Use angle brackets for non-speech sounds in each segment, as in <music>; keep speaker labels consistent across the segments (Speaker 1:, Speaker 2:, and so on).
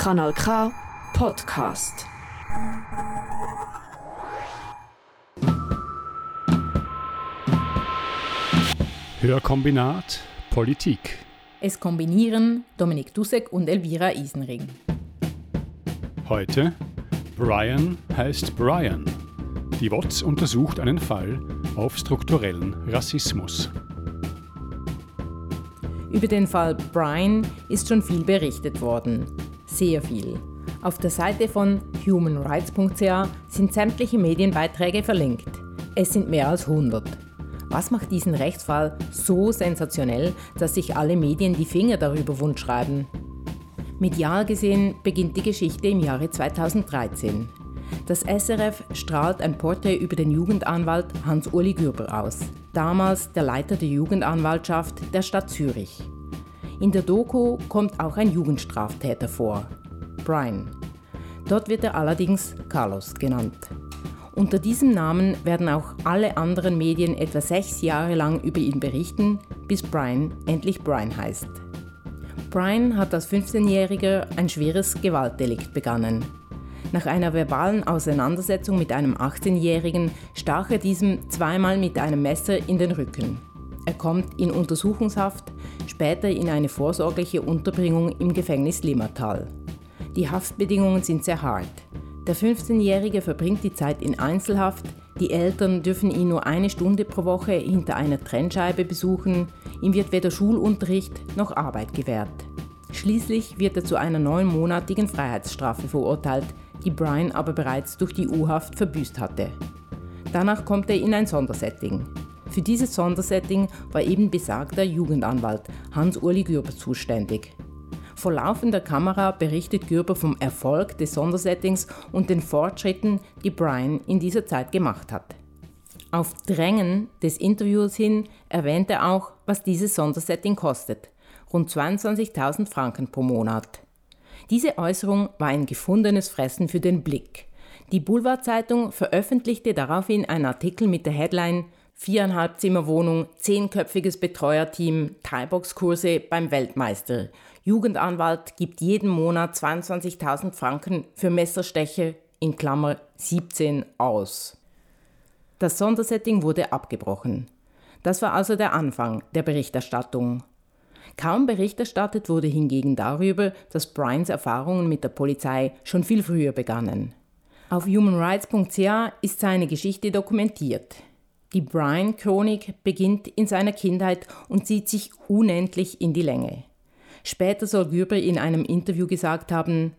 Speaker 1: Kanal K Podcast.
Speaker 2: Hörkombinat Politik.
Speaker 3: Es kombinieren Dominik Dussek und Elvira Isenring.
Speaker 2: Heute Brian heißt Brian. Die WOTS untersucht einen Fall auf strukturellen Rassismus.
Speaker 3: Über den Fall Brian ist schon viel berichtet worden. Sehr viel. Auf der Seite von humanrights.ca sind sämtliche Medienbeiträge verlinkt. Es sind mehr als 100. Was macht diesen Rechtsfall so sensationell, dass sich alle Medien die Finger darüber wundschreiben? Medial gesehen beginnt die Geschichte im Jahre 2013. Das SRF strahlt ein Porträt über den Jugendanwalt Hans-Uli Gürber aus, damals der Leiter der Jugendanwaltschaft der Stadt Zürich. In der Doku kommt auch ein Jugendstraftäter vor, Brian. Dort wird er allerdings Carlos genannt. Unter diesem Namen werden auch alle anderen Medien etwa sechs Jahre lang über ihn berichten, bis Brian endlich Brian heißt. Brian hat als 15-Jähriger ein schweres Gewaltdelikt begangen. Nach einer verbalen Auseinandersetzung mit einem 18-Jährigen stach er diesem zweimal mit einem Messer in den Rücken. Er kommt in Untersuchungshaft, später in eine vorsorgliche Unterbringung im Gefängnis Limmertal. Die Haftbedingungen sind sehr hart. Der 15-Jährige verbringt die Zeit in Einzelhaft, die Eltern dürfen ihn nur eine Stunde pro Woche hinter einer Trennscheibe besuchen, ihm wird weder Schulunterricht noch Arbeit gewährt. Schließlich wird er zu einer neunmonatigen Freiheitsstrafe verurteilt, die Brian aber bereits durch die U-Haft verbüßt hatte. Danach kommt er in ein Sondersetting. Für dieses Sondersetting war eben besagter Jugendanwalt Hans-Uli Gürber zuständig. Vor laufender Kamera berichtet Gürber vom Erfolg des Sondersettings und den Fortschritten, die Brian in dieser Zeit gemacht hat. Auf Drängen des Interviews hin erwähnt er auch, was dieses Sondersetting kostet. Rund 22.000 Franken pro Monat. Diese Äußerung war ein gefundenes Fressen für den Blick. Die Boulevardzeitung veröffentlichte daraufhin einen Artikel mit der Headline Viereinhalb Zimmerwohnung, zehnköpfiges Betreuerteam, Thai-Box-Kurse beim Weltmeister. Jugendanwalt gibt jeden Monat 22.000 Franken für Messersteche in Klammer 17 aus. Das Sondersetting wurde abgebrochen. Das war also der Anfang der Berichterstattung. Kaum Bericht erstattet wurde hingegen darüber, dass Bryans Erfahrungen mit der Polizei schon viel früher begannen. Auf humanrights.ca ist seine Geschichte dokumentiert. Die Brian-Chronik beginnt in seiner Kindheit und zieht sich unendlich in die Länge. Später soll Gürber in einem Interview gesagt haben,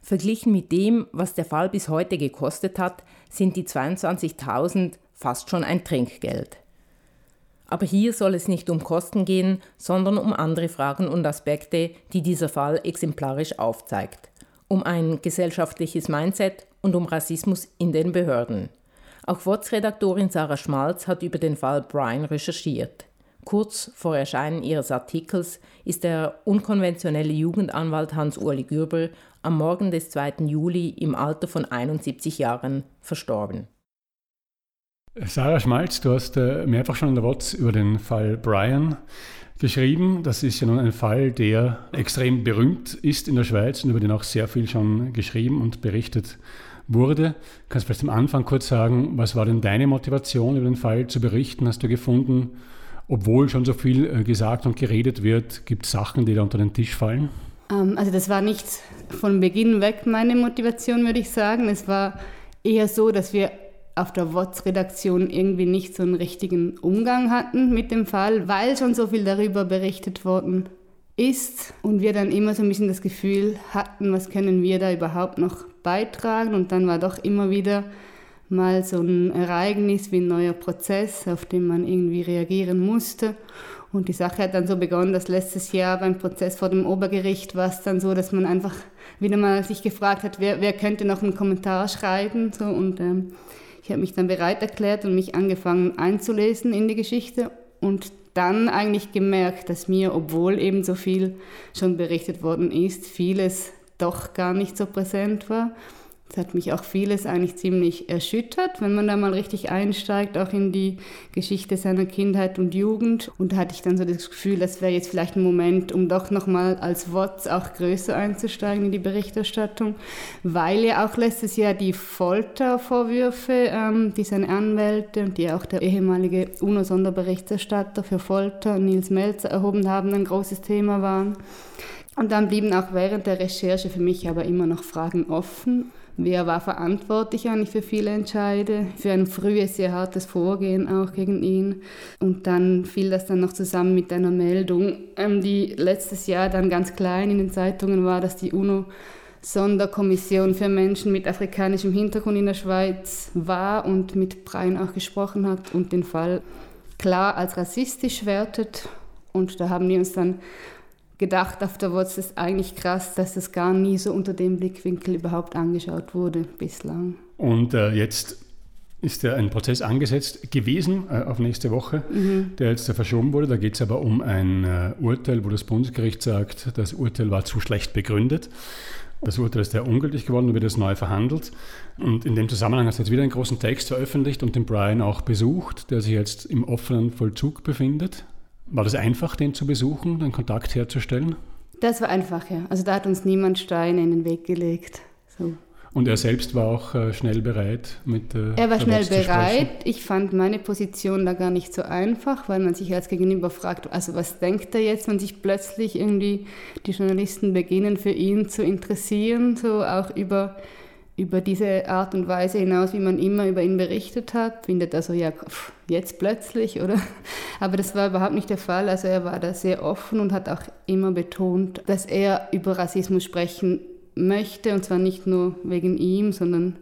Speaker 3: verglichen mit dem, was der Fall bis heute gekostet hat, sind die 22.000 fast schon ein Trinkgeld. Aber hier soll es nicht um Kosten gehen, sondern um andere Fragen und Aspekte, die dieser Fall exemplarisch aufzeigt. Um ein gesellschaftliches Mindset und um Rassismus in den Behörden. Auch WOTS-Redaktorin Sarah Schmalz hat über den Fall Brian recherchiert. Kurz vor Erscheinen ihres Artikels ist der unkonventionelle Jugendanwalt Hans-Uli Gürber am Morgen des 2. Juli im Alter von 71 Jahren verstorben.
Speaker 2: Sarah Schmalz, du hast äh, mehrfach schon in der WOTS über den Fall Brian geschrieben. Das ist ja nun ein Fall, der extrem berühmt ist in der Schweiz und über den auch sehr viel schon geschrieben und berichtet wurde. Kannst du vielleicht am Anfang kurz sagen, was war denn deine Motivation, über den Fall zu berichten? Hast du gefunden, obwohl schon so viel äh, gesagt und geredet wird, gibt es Sachen, die da unter den Tisch fallen?
Speaker 4: Ähm, also das war nicht von Beginn weg meine Motivation, würde ich sagen. Es war eher so, dass wir auf der WOTS-Redaktion irgendwie nicht so einen richtigen Umgang hatten mit dem Fall, weil schon so viel darüber berichtet worden ist und wir dann immer so ein bisschen das Gefühl hatten, was können wir da überhaupt noch beitragen und dann war doch immer wieder mal so ein Ereignis wie ein neuer Prozess, auf den man irgendwie reagieren musste. Und die Sache hat dann so begonnen, dass letztes Jahr beim Prozess vor dem Obergericht war es dann so, dass man einfach wieder mal sich gefragt hat, wer, wer könnte noch einen Kommentar schreiben. So, und ähm, ich habe mich dann bereit erklärt und mich angefangen einzulesen in die Geschichte und dann eigentlich gemerkt, dass mir, obwohl eben so viel schon berichtet worden ist, vieles doch gar nicht so präsent war. Es hat mich auch vieles eigentlich ziemlich erschüttert, wenn man da mal richtig einsteigt, auch in die Geschichte seiner Kindheit und Jugend. Und da hatte ich dann so das Gefühl, das wäre jetzt vielleicht ein Moment, um doch nochmal als WOTS auch größer einzusteigen in die Berichterstattung, weil ja auch letztes Jahr die Foltervorwürfe, ähm, die seine Anwälte und die auch der ehemalige UNO-Sonderberichterstatter für Folter, Nils Melzer, erhoben haben, ein großes Thema waren. Und dann blieben auch während der Recherche für mich aber immer noch Fragen offen. Wer war verantwortlich eigentlich für viele Entscheide, für ein frühes, sehr hartes Vorgehen auch gegen ihn. Und dann fiel das dann noch zusammen mit einer Meldung, ähm, die letztes Jahr dann ganz klein in den Zeitungen war, dass die UNO Sonderkommission für Menschen mit afrikanischem Hintergrund in der Schweiz war und mit Brian auch gesprochen hat und den Fall klar als rassistisch wertet. Und da haben wir uns dann gedacht auf der Wurzel, ist eigentlich krass, dass das gar nie so unter dem Blickwinkel überhaupt angeschaut wurde bislang.
Speaker 2: Und äh, jetzt ist ja ein Prozess angesetzt gewesen äh, auf nächste Woche, mhm. der jetzt äh, verschoben wurde. Da geht es aber um ein äh, Urteil, wo das Bundesgericht sagt, das Urteil war zu schlecht begründet. Das Urteil ist ja ungültig geworden und wird jetzt neu verhandelt. Und in dem Zusammenhang hast du jetzt wieder einen großen Text veröffentlicht und den Brian auch besucht, der sich jetzt im offenen Vollzug befindet. War das einfach, den zu besuchen, den Kontakt herzustellen?
Speaker 4: Das war einfach, ja. Also da hat uns niemand Steine in den Weg gelegt. So.
Speaker 2: Und er selbst war auch äh, schnell bereit mit.
Speaker 4: Äh, er war schnell bereit. Ich fand meine Position da gar nicht so einfach, weil man sich als Gegenüber fragt, also was denkt er jetzt, wenn sich plötzlich irgendwie die Journalisten beginnen, für ihn zu interessieren, so auch über über diese Art und Weise hinaus, wie man immer über ihn berichtet hat, findet er so, ja, jetzt plötzlich, oder? <laughs> Aber das war überhaupt nicht der Fall. Also er war da sehr offen und hat auch immer betont, dass er über Rassismus sprechen möchte und zwar nicht nur wegen ihm, sondern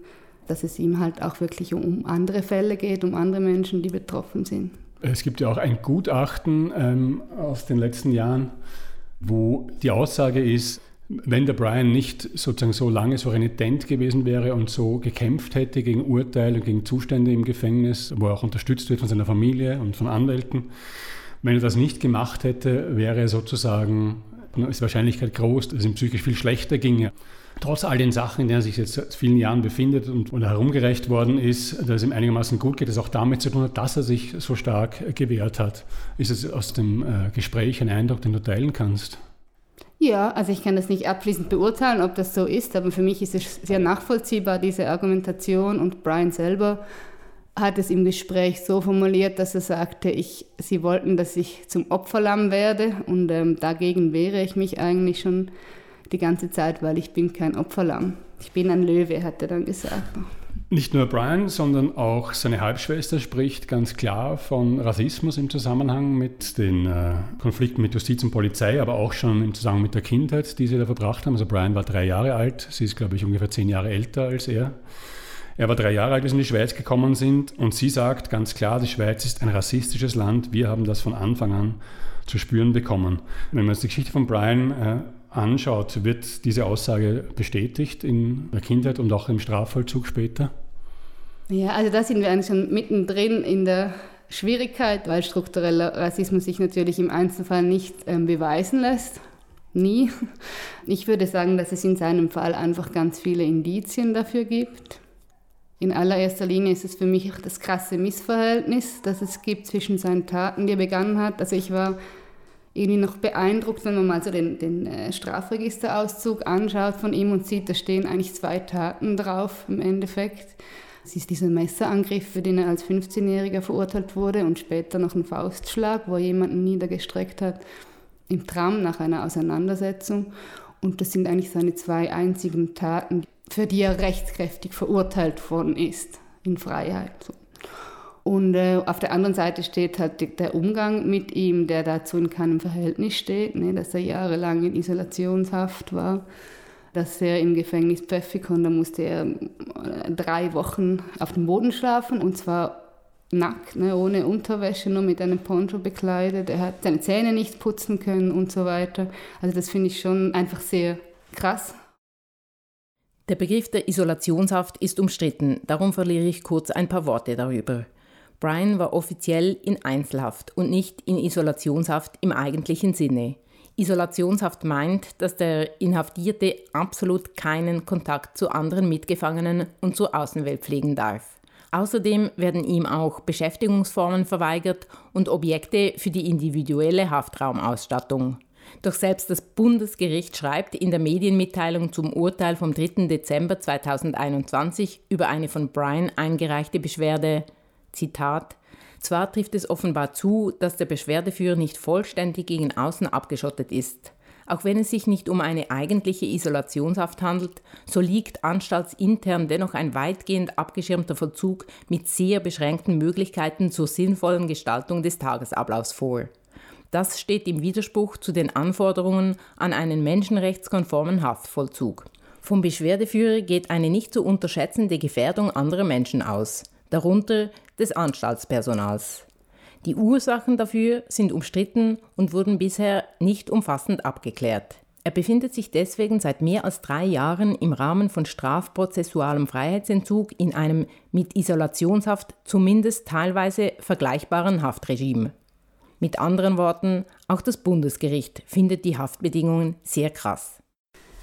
Speaker 4: dass es ihm halt auch wirklich um andere Fälle geht, um andere Menschen, die betroffen sind.
Speaker 2: Es gibt ja auch ein Gutachten ähm, aus den letzten Jahren, wo die Aussage ist, wenn der Brian nicht sozusagen so lange so renitent gewesen wäre und so gekämpft hätte gegen Urteile und gegen Zustände im Gefängnis, wo er auch unterstützt wird von seiner Familie und von Anwälten, wenn er das nicht gemacht hätte, wäre sozusagen, ist die Wahrscheinlichkeit groß, dass es ihm psychisch viel schlechter ginge. Trotz all den Sachen, in denen er sich jetzt seit vielen Jahren befindet und oder herumgereicht worden ist, dass es ihm einigermaßen gut geht, das auch damit zu tun hat, dass er sich so stark gewehrt hat. Ist es aus dem äh, Gespräch ein Eindruck, den du teilen kannst?
Speaker 4: Ja, also ich kann das nicht abschließend beurteilen, ob das so ist, aber für mich ist es sehr nachvollziehbar, diese Argumentation. Und Brian selber hat es im Gespräch so formuliert, dass er sagte, ich, sie wollten, dass ich zum Opferlamm werde und ähm, dagegen wehre ich mich eigentlich schon die ganze Zeit, weil ich bin kein Opferlamm. Ich bin ein Löwe, hat er dann gesagt.
Speaker 2: Nicht nur Brian, sondern auch seine Halbschwester spricht ganz klar von Rassismus im Zusammenhang mit den äh, Konflikten mit Justiz und Polizei, aber auch schon im Zusammenhang mit der Kindheit, die sie da verbracht haben. Also Brian war drei Jahre alt, sie ist, glaube ich, ungefähr zehn Jahre älter als er. Er war drei Jahre alt, als sie in die Schweiz gekommen sind und sie sagt ganz klar, die Schweiz ist ein rassistisches Land, wir haben das von Anfang an zu spüren bekommen. Wenn man jetzt die Geschichte von Brian äh, anschaut, wird diese Aussage bestätigt in der Kindheit und auch im Strafvollzug später?
Speaker 4: Ja, also da sind wir eigentlich schon mittendrin in der Schwierigkeit, weil struktureller Rassismus sich natürlich im Einzelfall nicht ähm, beweisen lässt. Nie. Ich würde sagen, dass es in seinem Fall einfach ganz viele Indizien dafür gibt. In allererster Linie ist es für mich das krasse Missverhältnis, das es gibt zwischen seinen Taten, die er begangen hat. Also ich war irgendwie noch beeindruckt, wenn man mal so den, den äh, Strafregisterauszug anschaut von ihm und sieht, da stehen eigentlich zwei Taten drauf im Endeffekt. Es ist dieser Messerangriff, für den er als 15-Jähriger verurteilt wurde und später noch ein Faustschlag, wo er jemanden niedergestreckt hat im Tram nach einer Auseinandersetzung. Und das sind eigentlich seine zwei einzigen Taten, für die er rechtskräftig verurteilt worden ist in Freiheit. Und äh, auf der anderen Seite steht halt der Umgang mit ihm, der dazu in keinem Verhältnis steht, ne, dass er jahrelang in Isolationshaft war dass er im Gefängnis Pfeffikon, da musste er äh, drei Wochen auf dem Boden schlafen und zwar nackt, ne, ohne Unterwäsche, nur mit einem Poncho bekleidet. Er hat seine Zähne nicht putzen können und so weiter. Also das finde ich schon einfach sehr krass.
Speaker 3: Der Begriff der Isolationshaft ist umstritten, darum verliere ich kurz ein paar Worte darüber. Brian war offiziell in Einzelhaft und nicht in Isolationshaft im eigentlichen Sinne. Isolationshaft meint, dass der Inhaftierte absolut keinen Kontakt zu anderen Mitgefangenen und zur Außenwelt pflegen darf. Außerdem werden ihm auch Beschäftigungsformen verweigert und Objekte für die individuelle Haftraumausstattung. Doch selbst das Bundesgericht schreibt in der Medienmitteilung zum Urteil vom 3. Dezember 2021 über eine von Brian eingereichte Beschwerde, Zitat, zwar trifft es offenbar zu, dass der Beschwerdeführer nicht vollständig gegen außen abgeschottet ist. Auch wenn es sich nicht um eine eigentliche Isolationshaft handelt, so liegt anstaltsintern dennoch ein weitgehend abgeschirmter Vollzug mit sehr beschränkten Möglichkeiten zur sinnvollen Gestaltung des Tagesablaufs vor. Das steht im Widerspruch zu den Anforderungen an einen menschenrechtskonformen Haftvollzug. Vom Beschwerdeführer geht eine nicht zu unterschätzende Gefährdung anderer Menschen aus, darunter des Anstaltspersonals. Die Ursachen dafür sind umstritten und wurden bisher nicht umfassend abgeklärt. Er befindet sich deswegen seit mehr als drei Jahren im Rahmen von strafprozessualem Freiheitsentzug in einem mit Isolationshaft zumindest teilweise vergleichbaren Haftregime. Mit anderen Worten, auch das Bundesgericht findet die Haftbedingungen sehr krass.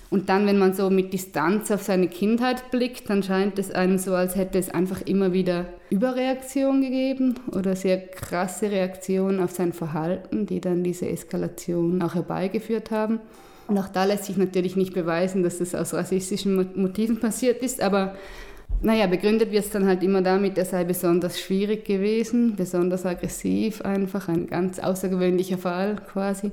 Speaker 4: Und dann, wenn man so mit Distanz auf seine Kindheit blickt, dann scheint es einem so, als hätte es einfach immer wieder Überreaktion gegeben oder sehr krasse Reaktionen auf sein Verhalten, die dann diese Eskalation auch herbeigeführt haben. Und auch da lässt sich natürlich nicht beweisen, dass das aus rassistischen Motiven passiert ist, aber naja, begründet wird es dann halt immer damit, er sei besonders schwierig gewesen, besonders aggressiv einfach, ein ganz außergewöhnlicher Fall quasi.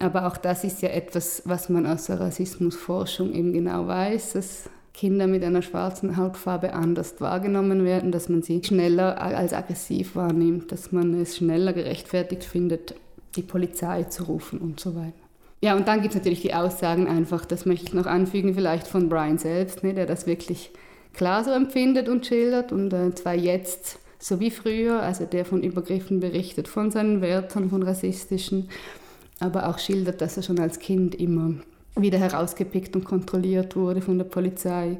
Speaker 4: Aber auch das ist ja etwas, was man aus der Rassismusforschung eben genau weiß, dass Kinder mit einer schwarzen Hautfarbe anders wahrgenommen werden, dass man sie schneller als aggressiv wahrnimmt, dass man es schneller gerechtfertigt findet, die Polizei zu rufen und so weiter. Ja, und dann gibt es natürlich die Aussagen einfach, das möchte ich noch anfügen, vielleicht von Brian selbst, ne, der das wirklich klar so empfindet und schildert und äh, zwar jetzt so wie früher, also der von Übergriffen berichtet, von seinen Wörtern, von rassistischen aber auch schildert, dass er schon als Kind immer wieder herausgepickt und kontrolliert wurde von der Polizei.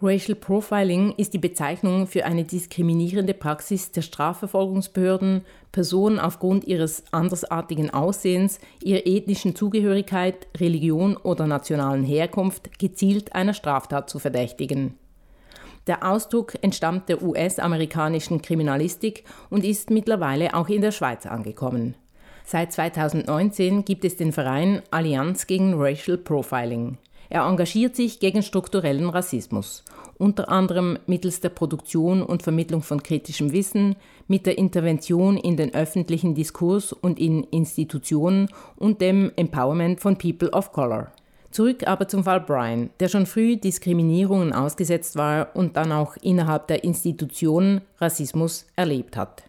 Speaker 3: Racial Profiling ist die Bezeichnung für eine diskriminierende Praxis der Strafverfolgungsbehörden, Personen aufgrund ihres andersartigen Aussehens, ihrer ethnischen Zugehörigkeit, Religion oder nationalen Herkunft gezielt einer Straftat zu verdächtigen. Der Ausdruck entstammt der US-amerikanischen Kriminalistik und ist mittlerweile auch in der Schweiz angekommen. Seit 2019 gibt es den Verein Allianz gegen Racial Profiling. Er engagiert sich gegen strukturellen Rassismus, unter anderem mittels der Produktion und Vermittlung von kritischem Wissen, mit der Intervention in den öffentlichen Diskurs und in Institutionen und dem Empowerment von People of Color. Zurück aber zum Fall Brian, der schon früh Diskriminierungen ausgesetzt war und dann auch innerhalb der Institutionen Rassismus erlebt hat.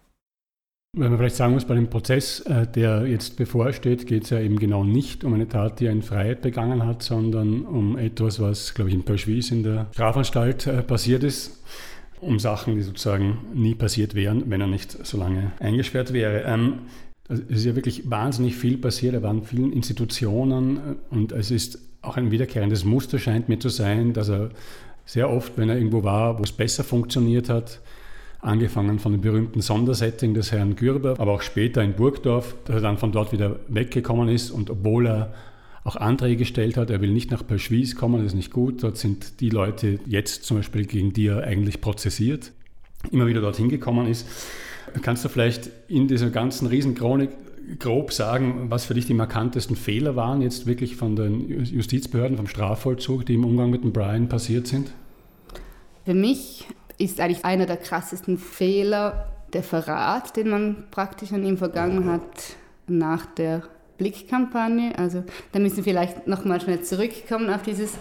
Speaker 2: Wenn man vielleicht sagen muss, bei dem Prozess, äh, der jetzt bevorsteht, geht es ja eben genau nicht um eine Tat, die er in Freiheit begangen hat, sondern um etwas, was, glaube ich, in Peuschwis in der Strafanstalt äh, passiert ist. Um Sachen, die sozusagen nie passiert wären, wenn er nicht so lange eingesperrt wäre. Ähm, also es ist ja wirklich wahnsinnig viel passiert. Er war in vielen Institutionen äh, und es ist auch ein wiederkehrendes Muster, scheint mir zu sein, dass er sehr oft, wenn er irgendwo war, wo es besser funktioniert hat, angefangen von dem berühmten Sondersetting des Herrn Gürber, aber auch später in Burgdorf, dass er dann von dort wieder weggekommen ist und obwohl er auch Anträge gestellt hat, er will nicht nach Perschwis kommen, das ist nicht gut, dort sind die Leute jetzt zum Beispiel, gegen die er eigentlich prozessiert, immer wieder dorthin gekommen ist. Kannst du vielleicht in dieser ganzen Riesenchronik grob sagen, was für dich die markantesten Fehler waren, jetzt wirklich von den Justizbehörden, vom Strafvollzug, die im Umgang mit dem Brian passiert sind?
Speaker 4: Für mich ist eigentlich einer der krassesten Fehler der Verrat, den man praktisch an ihm vergangen hat nach der Blickkampagne. Also da müssen wir vielleicht nochmal schnell zurückkommen auf dieses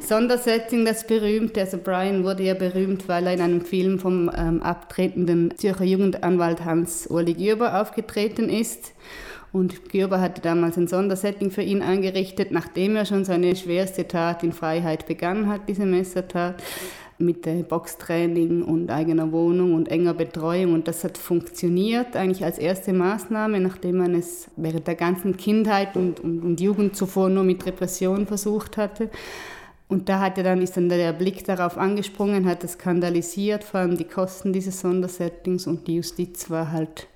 Speaker 4: Sondersetting, das berühmte. Also Brian wurde ja berühmt, weil er in einem Film vom ähm, abtretenden Zürcher Jugendanwalt Hans-Uli Gürber aufgetreten ist. Und Gürber hatte damals ein Sondersetting für ihn eingerichtet, nachdem er schon seine schwerste Tat in Freiheit begangen hat, diese Messertat mit Boxtraining und eigener Wohnung und enger Betreuung. Und das hat funktioniert eigentlich als erste Maßnahme, nachdem man es während der ganzen Kindheit und, und, und Jugend zuvor nur mit Repression versucht hatte. Und da hatte dann, ist dann der Blick darauf angesprungen, hat es skandalisiert, vor allem die Kosten dieses Sondersettings und die Justiz war halt,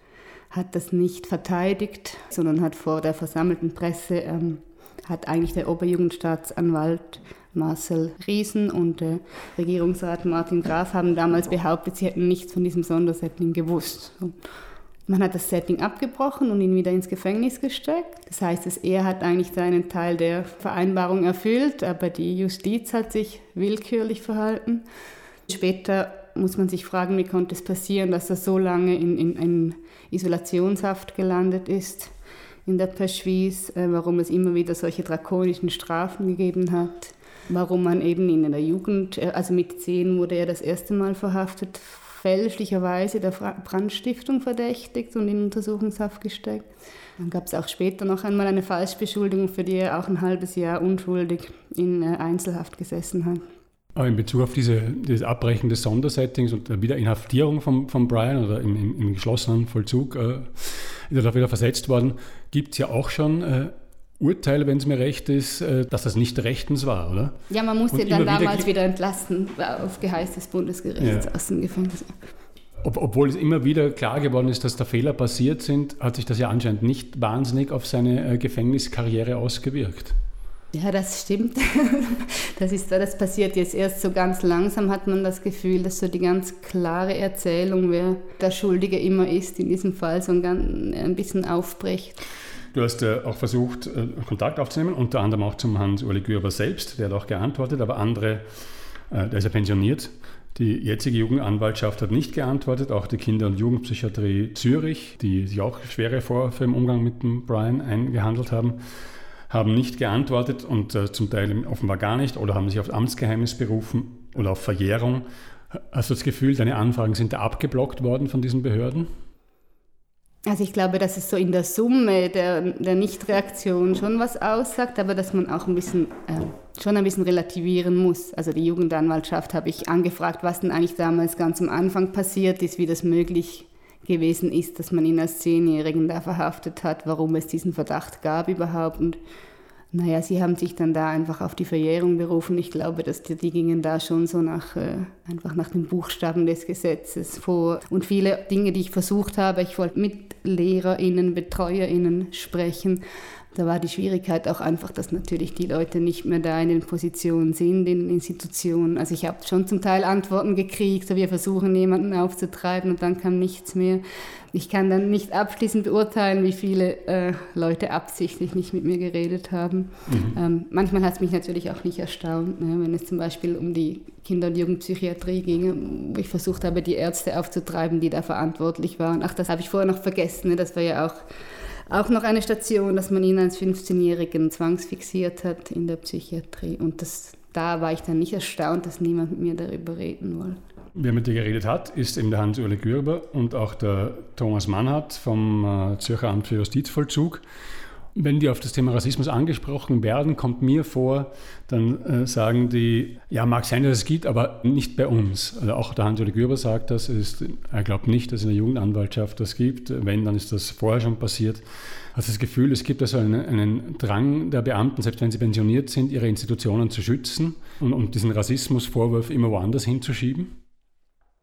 Speaker 4: hat das nicht verteidigt, sondern hat vor der versammelten Presse, ähm, hat eigentlich der Oberjugendstaatsanwalt Marcel Riesen und der Regierungsrat Martin Graf haben damals behauptet, sie hätten nichts von diesem Sondersetting gewusst. Man hat das Setting abgebrochen und ihn wieder ins Gefängnis gesteckt. Das heißt, er hat eigentlich seinen Teil der Vereinbarung erfüllt, aber die Justiz hat sich willkürlich verhalten. Später muss man sich fragen, wie konnte es passieren, dass er so lange in, in, in Isolationshaft gelandet ist in der Peschwis, äh, warum es immer wieder solche drakonischen Strafen gegeben hat, warum man eben in der Jugend, äh, also mit zehn wurde er das erste Mal verhaftet, fälschlicherweise der Brandstiftung verdächtigt und in Untersuchungshaft gesteckt. Dann gab es auch später noch einmal eine Falschbeschuldigung, für die er auch ein halbes Jahr unschuldig in äh, Einzelhaft gesessen hat.
Speaker 2: Aber in Bezug auf diese, dieses Abbrechen des Sondersettings und der Wiederinhaftierung von, von Brian oder im, im, im geschlossenen Vollzug äh, ist er da wieder versetzt worden, gibt es ja auch schon äh, Urteile, wenn es mir recht ist, äh, dass das nicht rechtens war, oder?
Speaker 4: Ja, man musste ihn dann damals wieder, wieder entlassen auf Geheiß des Bundesgerichts ja. aus dem Gefängnis.
Speaker 2: Ob, obwohl es immer wieder klar geworden ist, dass da Fehler passiert sind, hat sich das ja anscheinend nicht wahnsinnig auf seine äh, Gefängniskarriere ausgewirkt.
Speaker 4: Ja, das stimmt. <laughs> Das, ist, das passiert jetzt erst so ganz langsam, hat man das Gefühl, dass so die ganz klare Erzählung, wer der Schuldige immer ist, in diesem Fall so ein, ein bisschen aufbricht.
Speaker 2: Du hast ja auch versucht, äh, Kontakt aufzunehmen, unter anderem auch zum Hans-Uli Gürber selbst, der hat auch geantwortet, aber andere, äh, der ist ja pensioniert. Die jetzige Jugendanwaltschaft hat nicht geantwortet, auch die Kinder- und Jugendpsychiatrie Zürich, die sich auch schwere Vorwürfe im Umgang mit dem Brian eingehandelt haben, haben nicht geantwortet und äh, zum Teil offenbar gar nicht oder haben sich auf Amtsgeheimnis berufen oder auf Verjährung. Hast du das Gefühl, deine Anfragen sind da abgeblockt worden von diesen Behörden?
Speaker 4: Also ich glaube, dass es so in der Summe der, der Nichtreaktion schon was aussagt, aber dass man auch ein bisschen, äh, schon ein bisschen relativieren muss. Also die Jugendanwaltschaft habe ich angefragt, was denn eigentlich damals ganz am Anfang passiert ist, wie das möglich gewesen ist, dass man ihn als Zehnjährigen da verhaftet hat, warum es diesen Verdacht gab überhaupt. Und naja, sie haben sich dann da einfach auf die Verjährung berufen. Ich glaube, dass die, die gingen da schon so nach, äh, einfach nach den Buchstaben des Gesetzes vor. Und viele Dinge, die ich versucht habe, ich wollte mit LehrerInnen, BetreuerInnen sprechen, da war die Schwierigkeit auch einfach, dass natürlich die Leute nicht mehr da in den Positionen sind, in den Institutionen. Also ich habe schon zum Teil Antworten gekriegt, so wir versuchen jemanden aufzutreiben und dann kam nichts mehr. Ich kann dann nicht abschließend beurteilen, wie viele äh, Leute absichtlich nicht mit mir geredet haben. Mhm. Ähm, manchmal hat es mich natürlich auch nicht erstaunt, ne, wenn es zum Beispiel um die Kinder- und Jugendpsychiatrie ging, wo ich versucht habe, die Ärzte aufzutreiben, die da verantwortlich waren. Ach, das habe ich vorher noch vergessen, ne, das war ja auch auch noch eine Station, dass man ihn als 15-Jährigen zwangsfixiert hat in der Psychiatrie. Und das, da war ich dann nicht erstaunt, dass niemand mit mir darüber reden wollte.
Speaker 2: Wer mit dir geredet hat, ist eben der Hans-Uli Gürber und auch der Thomas Mannhardt vom äh, Zürcher Amt für Justizvollzug. Wenn die auf das Thema Rassismus angesprochen werden, kommt mir vor, dann äh, sagen die, ja, mag sein, dass es gibt, aber nicht bei uns. Also auch der Hans-Uli Gürber sagt das, ist, er glaubt nicht, dass es in der Jugendanwaltschaft das gibt. Wenn, dann ist das vorher schon passiert. Also das Gefühl, es gibt also einen, einen Drang der Beamten, selbst wenn sie pensioniert sind, ihre Institutionen zu schützen und um diesen Rassismusvorwurf immer woanders hinzuschieben.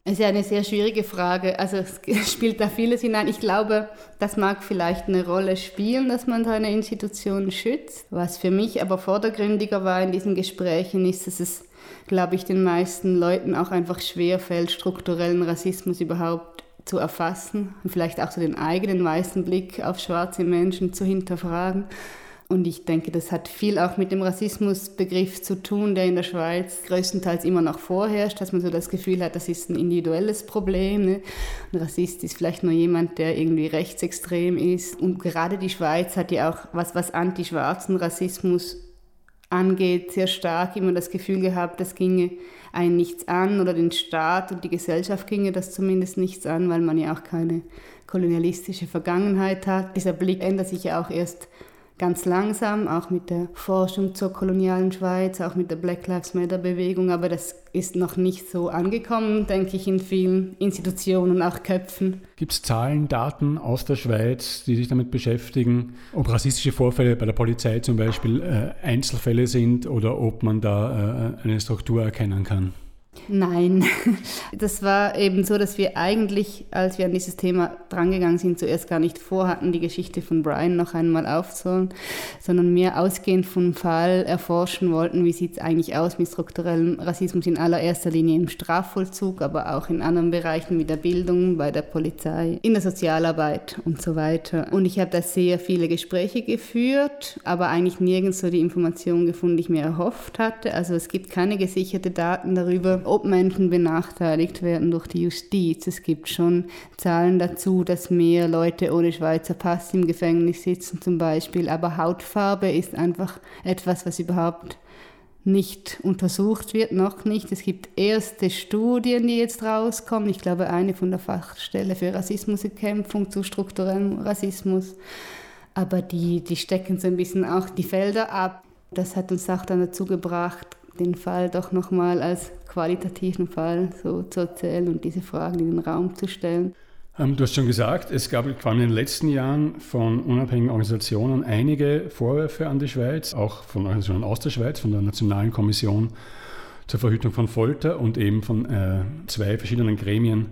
Speaker 4: Es ist ja eine sehr schwierige Frage. Also es <laughs> spielt da vieles hinein. Ich glaube, das mag vielleicht eine Rolle spielen, dass man seine Institutionen schützt. Was für mich aber vordergründiger war in diesen Gesprächen, ist, dass es, glaube ich, den meisten Leuten auch einfach schwer fällt, strukturellen Rassismus überhaupt zu erfassen und vielleicht auch so den eigenen weißen Blick auf schwarze Menschen zu hinterfragen. Und ich denke, das hat viel auch mit dem Rassismusbegriff zu tun, der in der Schweiz größtenteils immer noch vorherrscht, dass man so das Gefühl hat, das ist ein individuelles Problem. Ne? Ein Rassist ist vielleicht nur jemand, der irgendwie rechtsextrem ist. Und gerade die Schweiz hat ja auch, was, was anti-schwarzen Rassismus angeht, sehr stark immer das Gefühl gehabt, das ginge einen nichts an oder den Staat und die Gesellschaft ginge das zumindest nichts an, weil man ja auch keine kolonialistische Vergangenheit hat. Dieser Blick ändert sich ja auch erst ganz langsam, auch mit der Forschung zur kolonialen Schweiz, auch mit der Black Lives Matter Bewegung, aber das ist noch nicht so angekommen, denke ich, in vielen Institutionen auch Köpfen.
Speaker 2: Gibt es Zahlen, Daten aus der Schweiz, die sich damit beschäftigen, ob rassistische Vorfälle bei der Polizei zum Beispiel äh, Einzelfälle sind oder ob man da äh, eine Struktur erkennen kann?
Speaker 4: Nein, <laughs> das war eben so, dass wir eigentlich, als wir an dieses Thema drangegangen sind, zuerst gar nicht vorhatten, die Geschichte von Brian noch einmal aufzuholen, sondern mehr ausgehend vom Fall erforschen wollten, wie sieht es eigentlich aus mit strukturellem Rassismus in allererster Linie im Strafvollzug, aber auch in anderen Bereichen wie der Bildung, bei der Polizei, in der Sozialarbeit und so weiter. Und ich habe da sehr viele Gespräche geführt, aber eigentlich nirgends so die Informationen gefunden, die ich mir erhofft hatte. Also es gibt keine gesicherte Daten darüber, ob Menschen benachteiligt werden durch die Justiz. Es gibt schon Zahlen dazu, dass mehr Leute ohne Schweizer Pass im Gefängnis sitzen zum Beispiel. Aber Hautfarbe ist einfach etwas, was überhaupt nicht untersucht wird, noch nicht. Es gibt erste Studien, die jetzt rauskommen. Ich glaube, eine von der Fachstelle für Rassismusbekämpfung zu strukturellem Rassismus. Aber die, die stecken so ein bisschen auch die Felder ab. Das hat uns auch dann dazu gebracht, den Fall doch nochmal als qualitativen Fall so zu erzählen und diese Fragen in den Raum zu stellen.
Speaker 2: Ähm, du hast schon gesagt, es gab vor allem in den letzten Jahren von unabhängigen Organisationen einige Vorwürfe an die Schweiz, auch von Organisationen aus der Schweiz, von der Nationalen Kommission zur Verhütung von Folter und eben von äh, zwei verschiedenen Gremien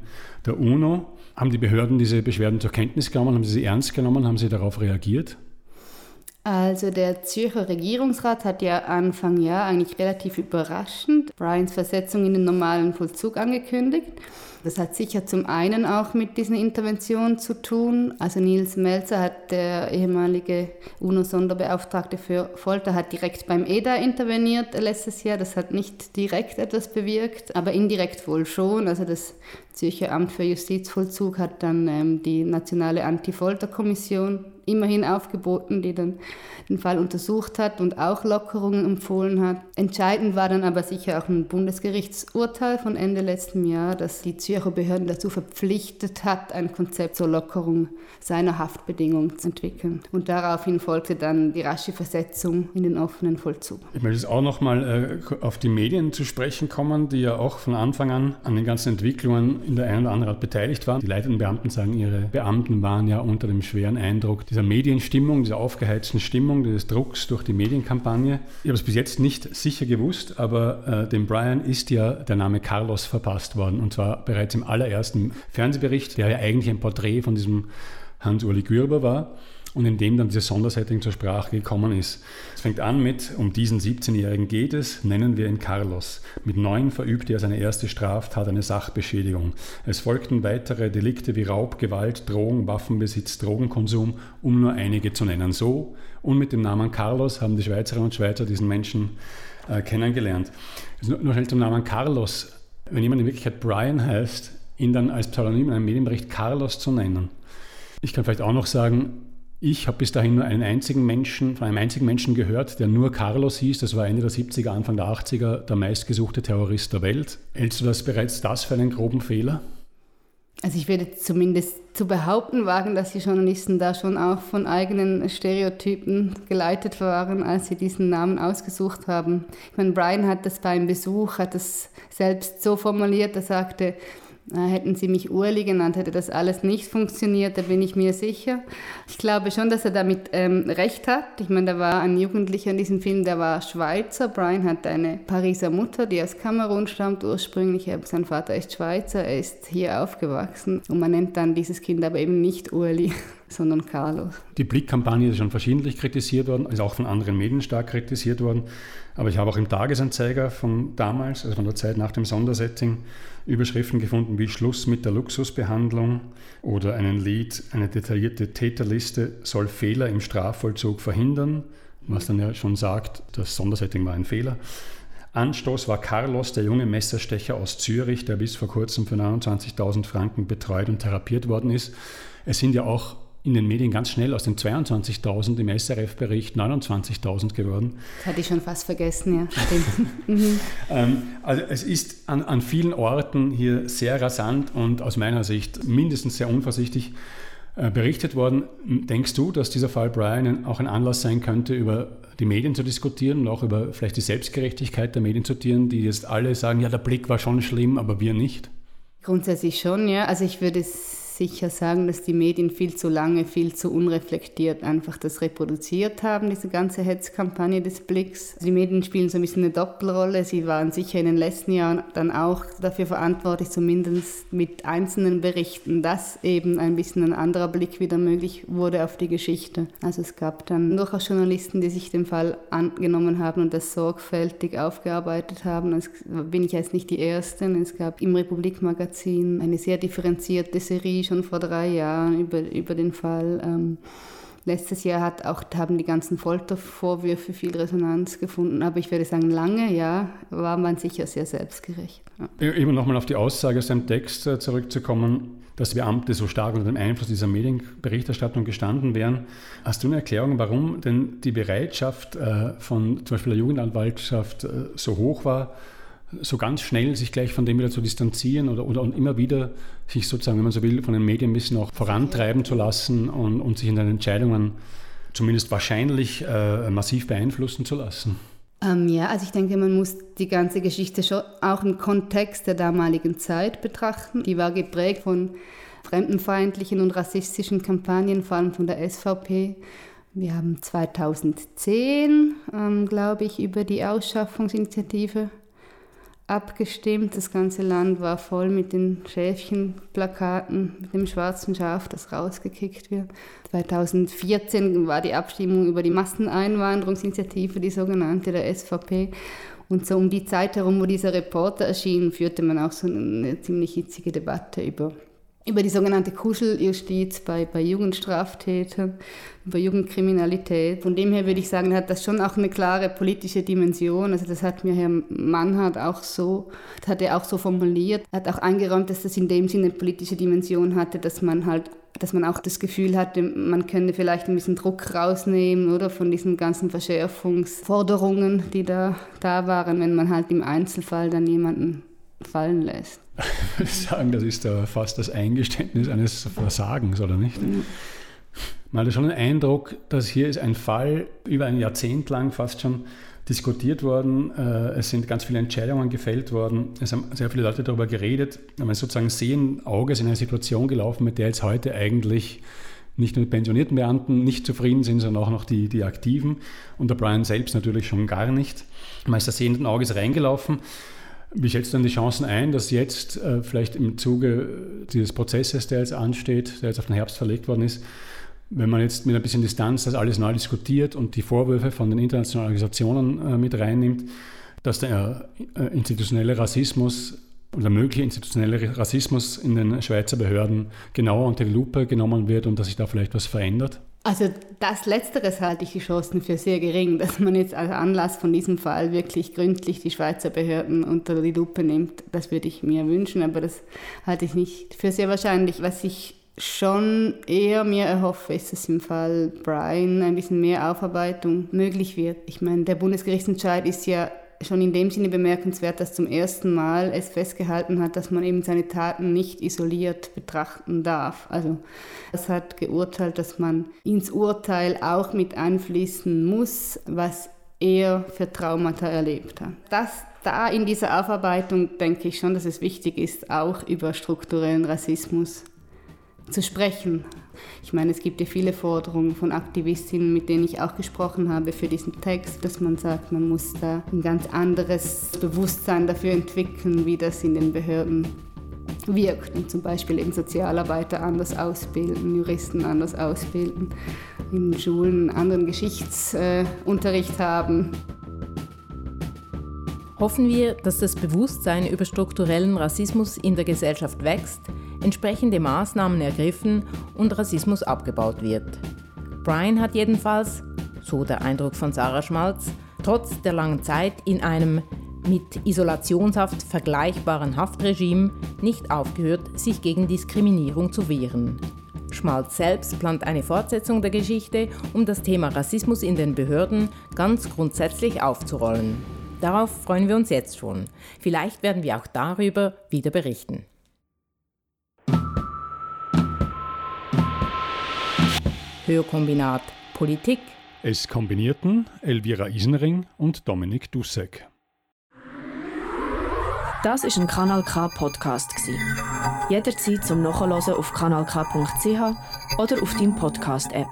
Speaker 2: der UNO. Haben die Behörden diese Beschwerden zur Kenntnis genommen? Haben sie sie ernst genommen? Haben sie darauf reagiert?
Speaker 4: Also der Zürcher Regierungsrat hat ja Anfang Jahr eigentlich relativ überraschend Brians Versetzung in den normalen Vollzug angekündigt. Das hat sicher zum einen auch mit diesen Interventionen zu tun. Also Nils Melzer hat der ehemalige UNO-Sonderbeauftragte für Folter hat direkt beim EDA interveniert letztes Jahr. Das hat nicht direkt etwas bewirkt, aber indirekt wohl schon. Also das Zürcher Amt für Justizvollzug hat dann ähm, die nationale Anti-Folter-Kommission immerhin aufgeboten, die dann den Fall untersucht hat und auch Lockerungen empfohlen hat. Entscheidend war dann aber sicher auch ein Bundesgerichtsurteil von Ende letzten Jahr, das die Zürcher Behörden dazu verpflichtet hat, ein Konzept zur Lockerung seiner Haftbedingungen zu entwickeln. Und daraufhin folgte dann die rasche Versetzung in den offenen Vollzug.
Speaker 2: Ich möchte jetzt auch nochmal äh, auf die Medien zu sprechen kommen, die ja auch von Anfang an an den ganzen Entwicklungen in der einen oder anderen Art beteiligt waren. Die leitenden Beamten sagen, ihre Beamten waren ja unter dem schweren Eindruck dieser Medienstimmung, dieser aufgeheizten Stimmung des Drucks durch die Medienkampagne. Ich habe es bis jetzt nicht sicher gewusst, aber äh, dem Brian ist ja der Name Carlos verpasst worden. Und zwar bereits im allerersten Fernsehbericht, der ja eigentlich ein Porträt von diesem Hans-Uli Gürber war und in dem dann dieses Sondersetting zur Sprache gekommen ist. Es fängt an mit, um diesen 17-Jährigen geht es, nennen wir ihn Carlos. Mit neun verübte er seine erste Straftat, eine Sachbeschädigung. Es folgten weitere Delikte wie Raub, Gewalt, Drohung, Waffenbesitz, Drogenkonsum, um nur einige zu nennen. So und mit dem Namen Carlos haben die Schweizerinnen und Schweizer diesen Menschen äh, kennengelernt. Nur schnell zum Namen Carlos. Wenn jemand in Wirklichkeit Brian heißt, ihn dann als Pseudonym in einem Medienbericht Carlos zu nennen. Ich kann vielleicht auch noch sagen, ich habe bis dahin nur einen einzigen Menschen, von einem einzigen Menschen gehört, der nur Carlos hieß. Das war Ende der 70er, Anfang der 80er der meistgesuchte Terrorist der Welt. Hältst du das bereits das für einen groben Fehler?
Speaker 4: Also ich würde zumindest zu behaupten wagen, dass die Journalisten da schon auch von eigenen Stereotypen geleitet waren, als sie diesen Namen ausgesucht haben. Ich meine, Brian hat das beim Besuch, hat das selbst so formuliert, er sagte, Hätten sie mich Urli genannt, hätte das alles nicht funktioniert, da bin ich mir sicher. Ich glaube schon, dass er damit ähm, recht hat. Ich meine, da war ein Jugendlicher in diesem Film, der war Schweizer. Brian hat eine Pariser Mutter, die aus Kamerun stammt ursprünglich. Aber sein Vater ist Schweizer, er ist hier aufgewachsen. Und man nennt dann dieses Kind aber eben nicht Urli, <laughs> sondern Carlos.
Speaker 2: Die Blick-Kampagne ist schon verschiedentlich kritisiert worden, ist auch von anderen Medien stark kritisiert worden. Aber ich habe auch im Tagesanzeiger von damals, also von der Zeit nach dem Sondersetting, Überschriften gefunden wie Schluss mit der Luxusbehandlung oder einen Lied, eine detaillierte Täterliste soll Fehler im Strafvollzug verhindern, was dann ja schon sagt, das Sondersetting war ein Fehler. Anstoß war Carlos, der junge Messerstecher aus Zürich, der bis vor kurzem für 29.000 Franken betreut und therapiert worden ist. Es sind ja auch in den Medien ganz schnell aus den 22.000 im SRF-Bericht 29.000 geworden.
Speaker 4: Das hatte ich schon fast vergessen, ja, <laughs> stimmt. mhm.
Speaker 2: ähm, also es ist an, an vielen Orten hier sehr rasant und aus meiner Sicht mindestens sehr unvorsichtig äh, berichtet worden. Denkst du, dass dieser Fall Brian auch ein Anlass sein könnte, über die Medien zu diskutieren und auch über vielleicht die Selbstgerechtigkeit der Medien zu diskutieren, die jetzt alle sagen, ja, der Blick war schon schlimm, aber wir nicht?
Speaker 4: Grundsätzlich schon, ja. Also ich würde es sicher sagen, dass die Medien viel zu lange, viel zu unreflektiert einfach das reproduziert haben, diese ganze Hetzkampagne des Blicks. Die Medien spielen so ein bisschen eine Doppelrolle. Sie waren sicher in den letzten Jahren dann auch dafür verantwortlich, zumindest mit einzelnen Berichten, dass eben ein bisschen ein anderer Blick wieder möglich wurde auf die Geschichte. Also es gab dann durchaus Journalisten, die sich dem Fall angenommen haben und das sorgfältig aufgearbeitet haben. Das bin ich jetzt nicht die Erste. Es gab im Republik-Magazin eine sehr differenzierte Serie schon vor drei Jahren über, über den Fall. Ähm, letztes Jahr hat auch, haben die ganzen Foltervorwürfe viel Resonanz gefunden, aber ich würde sagen, lange, ja, war man sicher sehr selbstgerecht.
Speaker 2: Ja. Eben nochmal auf die Aussage aus dem Text äh, zurückzukommen, dass Beamte so stark unter dem Einfluss dieser Medienberichterstattung gestanden wären. Hast du eine Erklärung, warum denn die Bereitschaft äh, von zum Beispiel der Jugendanwaltschaft äh, so hoch war, so ganz schnell sich gleich von dem wieder zu distanzieren oder, oder immer wieder sich sozusagen, wenn man so will, von den Medien ein bisschen auch vorantreiben zu lassen und, und sich in den Entscheidungen zumindest wahrscheinlich äh, massiv beeinflussen zu lassen?
Speaker 4: Ähm, ja, also ich denke, man muss die ganze Geschichte schon auch im Kontext der damaligen Zeit betrachten. Die war geprägt von fremdenfeindlichen und rassistischen Kampagnen, vor allem von der SVP. Wir haben 2010, ähm, glaube ich, über die Ausschaffungsinitiative abgestimmt. Das ganze Land war voll mit den Schäfchenplakaten, mit dem schwarzen Schaf, das rausgekickt wird. 2014 war die Abstimmung über die Masseneinwanderungsinitiative, die sogenannte der SVP. Und so um die Zeit herum, wo dieser Reporter erschien, führte man auch so eine ziemlich hitzige Debatte über über die sogenannte Kuscheljustiz bei, bei Jugendstraftätern, über Jugendkriminalität. Von dem her würde ich sagen, hat das schon auch eine klare politische Dimension. Also das hat mir Herr Mannhardt auch so, das hat er auch so formuliert. Er hat auch eingeräumt, dass das in dem Sinne eine politische Dimension hatte, dass man halt dass man auch das Gefühl hatte, man könnte vielleicht ein bisschen Druck rausnehmen oder von diesen ganzen Verschärfungsforderungen, die da, da waren, wenn man halt im Einzelfall dann jemanden fallen lässt. <laughs>
Speaker 2: Ich würde sagen, das ist da fast das Eingeständnis eines Versagens, oder nicht? Mhm. Man hat schon den Eindruck, dass hier ist ein Fall über ein Jahrzehnt lang fast schon diskutiert worden. Äh, es sind ganz viele Entscheidungen gefällt worden. Es haben sehr viele Leute darüber geredet. Man ist sozusagen sehen Auges in eine Situation gelaufen, mit der jetzt heute eigentlich nicht nur die pensionierten Beamten nicht zufrieden sind, sondern auch noch die, die Aktiven und der Brian selbst natürlich schon gar nicht. Man ist da sehenden Auges reingelaufen. Wie schätzt du dann die Chancen ein, dass jetzt äh, vielleicht im Zuge dieses Prozesses, der jetzt ansteht, der jetzt auf den Herbst verlegt worden ist, wenn man jetzt mit ein bisschen Distanz das alles neu diskutiert und die Vorwürfe von den internationalen Organisationen äh, mit reinnimmt, dass der äh, institutionelle Rassismus oder mögliche institutionelle Rassismus in den Schweizer Behörden genauer unter die Lupe genommen wird und dass sich da vielleicht was verändert?
Speaker 4: Also das Letzteres halte ich die Chancen für sehr gering, dass man jetzt als Anlass von diesem Fall wirklich gründlich die Schweizer Behörden unter die Lupe nimmt. Das würde ich mir wünschen, aber das halte ich nicht für sehr wahrscheinlich. Was ich schon eher mir erhoffe, ist, dass im Fall Brian ein bisschen mehr Aufarbeitung möglich wird. Ich meine, der Bundesgerichtsentscheid ist ja schon in dem Sinne bemerkenswert, dass zum ersten Mal es festgehalten hat, dass man eben seine Taten nicht isoliert betrachten darf. Also es hat geurteilt, dass man ins Urteil auch mit einfließen muss, was er für Traumata erlebt hat. Das da in dieser Aufarbeitung denke ich schon, dass es wichtig ist, auch über strukturellen Rassismus zu sprechen. Ich meine, es gibt ja viele Forderungen von Aktivistinnen, mit denen ich auch gesprochen habe für diesen Text, dass man sagt, man muss da ein ganz anderes Bewusstsein dafür entwickeln, wie das in den Behörden wirkt und zum Beispiel eben Sozialarbeiter anders ausbilden, Juristen anders ausbilden, in Schulen anderen Geschichtsunterricht haben.
Speaker 3: Hoffen wir, dass das Bewusstsein über strukturellen Rassismus in der Gesellschaft wächst, entsprechende Maßnahmen ergriffen und Rassismus abgebaut wird. Brian hat jedenfalls, so der Eindruck von Sarah Schmalz, trotz der langen Zeit in einem mit Isolationshaft vergleichbaren Haftregime nicht aufgehört, sich gegen Diskriminierung zu wehren. Schmalz selbst plant eine Fortsetzung der Geschichte, um das Thema Rassismus in den Behörden ganz grundsätzlich aufzurollen. Darauf freuen wir uns jetzt schon. Vielleicht werden wir auch darüber wieder berichten. Hörkombinat Politik.
Speaker 2: Es kombinierten Elvira Isenring und Dominik Dussek.
Speaker 1: Das ist ein Kanal K Podcast Jederzeit zum Nachhören auf kanalk.ch oder auf deinem Podcast App.